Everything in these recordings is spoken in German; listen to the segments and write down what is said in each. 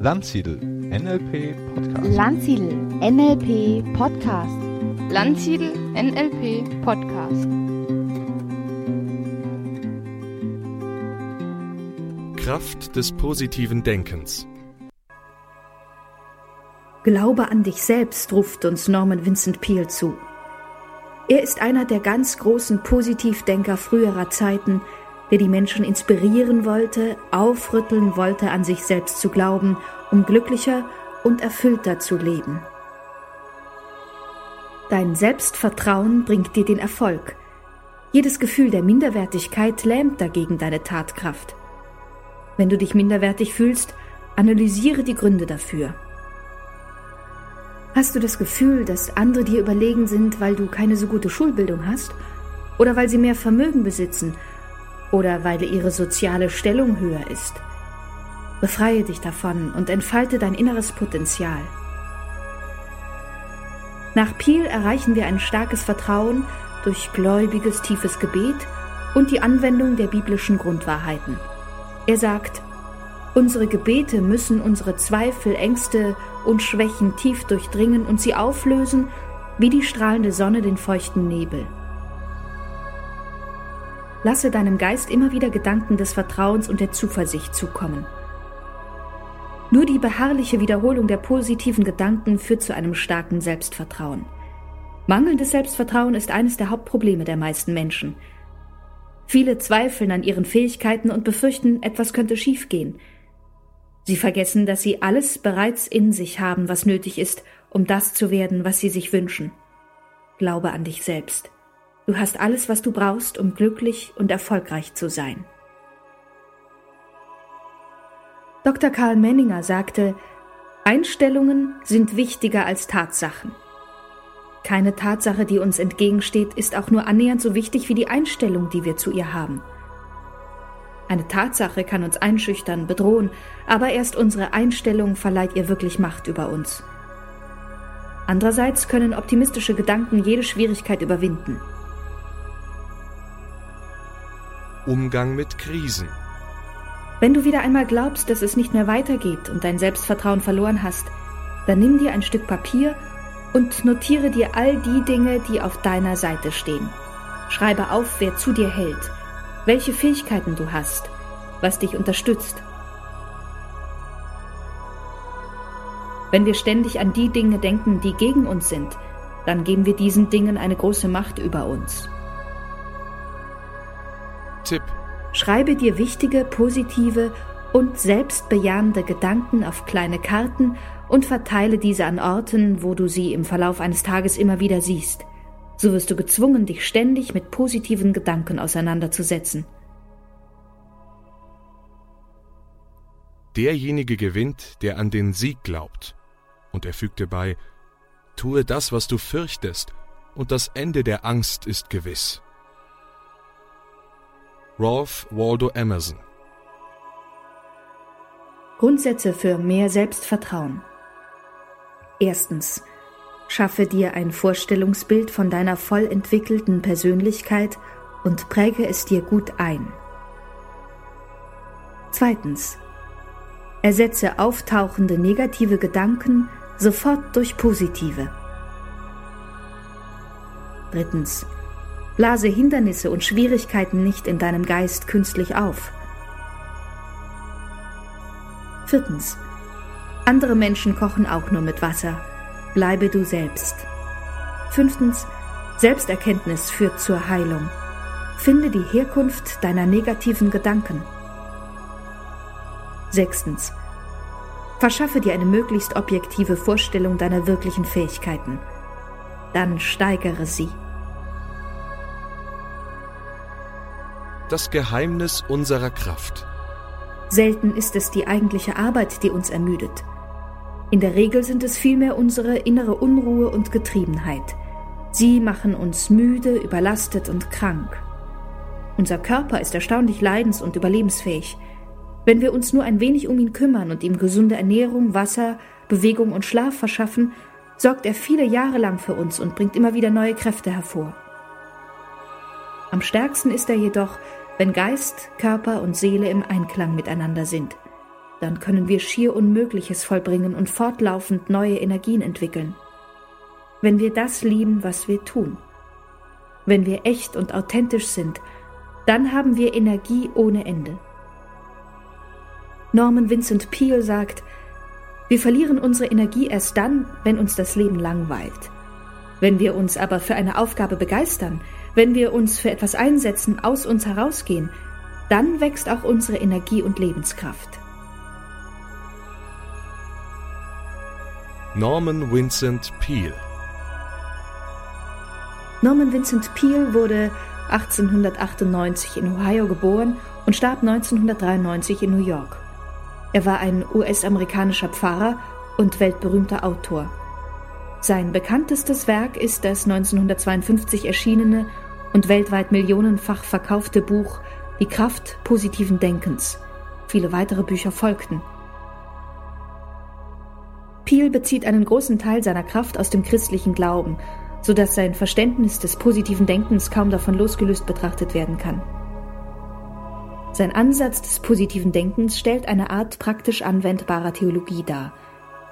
Landsiedel NLP Podcast. Landsiedel NLP Podcast. Landsiedel NLP Podcast. Kraft des positiven Denkens. Glaube an dich selbst, ruft uns Norman Vincent Peale zu. Er ist einer der ganz großen Positivdenker früherer Zeiten, der die Menschen inspirieren wollte, aufrütteln wollte, an sich selbst zu glauben, um glücklicher und erfüllter zu leben. Dein Selbstvertrauen bringt dir den Erfolg. Jedes Gefühl der Minderwertigkeit lähmt dagegen deine Tatkraft. Wenn du dich minderwertig fühlst, analysiere die Gründe dafür. Hast du das Gefühl, dass andere dir überlegen sind, weil du keine so gute Schulbildung hast? Oder weil sie mehr Vermögen besitzen oder weil ihre soziale Stellung höher ist. Befreie dich davon und entfalte dein inneres Potenzial. Nach Piel erreichen wir ein starkes Vertrauen durch gläubiges tiefes Gebet und die Anwendung der biblischen Grundwahrheiten. Er sagt, unsere Gebete müssen unsere Zweifel, Ängste und Schwächen tief durchdringen und sie auflösen wie die strahlende Sonne den feuchten Nebel. Lasse deinem Geist immer wieder Gedanken des Vertrauens und der Zuversicht zukommen. Nur die beharrliche Wiederholung der positiven Gedanken führt zu einem starken Selbstvertrauen. Mangelndes Selbstvertrauen ist eines der Hauptprobleme der meisten Menschen. Viele zweifeln an ihren Fähigkeiten und befürchten, etwas könnte schiefgehen. Sie vergessen, dass sie alles bereits in sich haben, was nötig ist, um das zu werden, was sie sich wünschen. Glaube an dich selbst. Du hast alles, was du brauchst, um glücklich und erfolgreich zu sein. Dr. Karl Menninger sagte, Einstellungen sind wichtiger als Tatsachen. Keine Tatsache, die uns entgegensteht, ist auch nur annähernd so wichtig wie die Einstellung, die wir zu ihr haben. Eine Tatsache kann uns einschüchtern, bedrohen, aber erst unsere Einstellung verleiht ihr wirklich Macht über uns. Andererseits können optimistische Gedanken jede Schwierigkeit überwinden. Umgang mit Krisen. Wenn du wieder einmal glaubst, dass es nicht mehr weitergeht und dein Selbstvertrauen verloren hast, dann nimm dir ein Stück Papier und notiere dir all die Dinge, die auf deiner Seite stehen. Schreibe auf, wer zu dir hält, welche Fähigkeiten du hast, was dich unterstützt. Wenn wir ständig an die Dinge denken, die gegen uns sind, dann geben wir diesen Dingen eine große Macht über uns. Tipp. Schreibe dir wichtige, positive und selbstbejahende Gedanken auf kleine Karten und verteile diese an Orten, wo du sie im Verlauf eines Tages immer wieder siehst. So wirst du gezwungen, dich ständig mit positiven Gedanken auseinanderzusetzen. Derjenige gewinnt, der an den Sieg glaubt. Und er fügte bei, tue das, was du fürchtest, und das Ende der Angst ist gewiss. Ralph Waldo Emerson Grundsätze für mehr Selbstvertrauen. Erstens. Schaffe dir ein Vorstellungsbild von deiner voll entwickelten Persönlichkeit und präge es dir gut ein. Zweitens. Ersetze auftauchende negative Gedanken sofort durch positive. Drittens. Blase Hindernisse und Schwierigkeiten nicht in deinem Geist künstlich auf. Viertens. Andere Menschen kochen auch nur mit Wasser. Bleibe du selbst. Fünftens. Selbsterkenntnis führt zur Heilung. Finde die Herkunft deiner negativen Gedanken. Sechstens. Verschaffe dir eine möglichst objektive Vorstellung deiner wirklichen Fähigkeiten. Dann steigere sie. Das Geheimnis unserer Kraft. Selten ist es die eigentliche Arbeit, die uns ermüdet. In der Regel sind es vielmehr unsere innere Unruhe und Getriebenheit. Sie machen uns müde, überlastet und krank. Unser Körper ist erstaunlich leidens- und überlebensfähig. Wenn wir uns nur ein wenig um ihn kümmern und ihm gesunde Ernährung, Wasser, Bewegung und Schlaf verschaffen, sorgt er viele Jahre lang für uns und bringt immer wieder neue Kräfte hervor. Am stärksten ist er jedoch, wenn Geist, Körper und Seele im Einklang miteinander sind. dann können wir schier Unmögliches vollbringen und fortlaufend neue Energien entwickeln. Wenn wir das lieben, was wir tun. Wenn wir echt und authentisch sind, dann haben wir Energie ohne Ende. Norman Vincent Peale sagt, wir verlieren unsere Energie erst dann, wenn uns das Leben langweilt. Wenn wir uns aber für eine Aufgabe begeistern, wenn wir uns für etwas einsetzen, aus uns herausgehen, dann wächst auch unsere Energie und Lebenskraft. Norman Vincent Peale Norman Vincent Peale wurde 1898 in Ohio geboren und starb 1993 in New York. Er war ein US-amerikanischer Pfarrer und weltberühmter Autor. Sein bekanntestes Werk ist das 1952 erschienene und weltweit millionenfach verkaufte Buch Die Kraft positiven Denkens. Viele weitere Bücher folgten. Peel bezieht einen großen Teil seiner Kraft aus dem christlichen Glauben, so dass sein Verständnis des positiven Denkens kaum davon losgelöst betrachtet werden kann. Sein Ansatz des positiven Denkens stellt eine Art praktisch anwendbarer Theologie dar.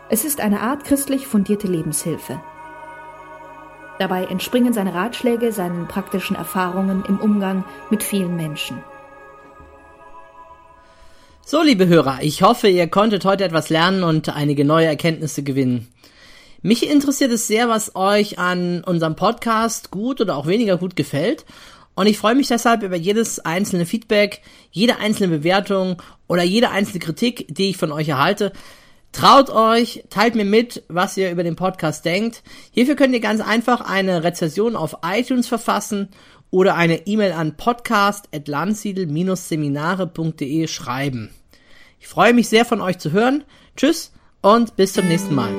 Es ist eine Art christlich fundierte Lebenshilfe. Dabei entspringen seine Ratschläge seinen praktischen Erfahrungen im Umgang mit vielen Menschen. So, liebe Hörer, ich hoffe, ihr konntet heute etwas lernen und einige neue Erkenntnisse gewinnen. Mich interessiert es sehr, was euch an unserem Podcast gut oder auch weniger gut gefällt. Und ich freue mich deshalb über jedes einzelne Feedback, jede einzelne Bewertung oder jede einzelne Kritik, die ich von euch erhalte. Traut euch, teilt mir mit, was ihr über den Podcast denkt. Hierfür könnt ihr ganz einfach eine Rezession auf iTunes verfassen oder eine E-Mail an podcast.landsiedel-seminare.de schreiben. Ich freue mich sehr von euch zu hören. Tschüss und bis zum nächsten Mal.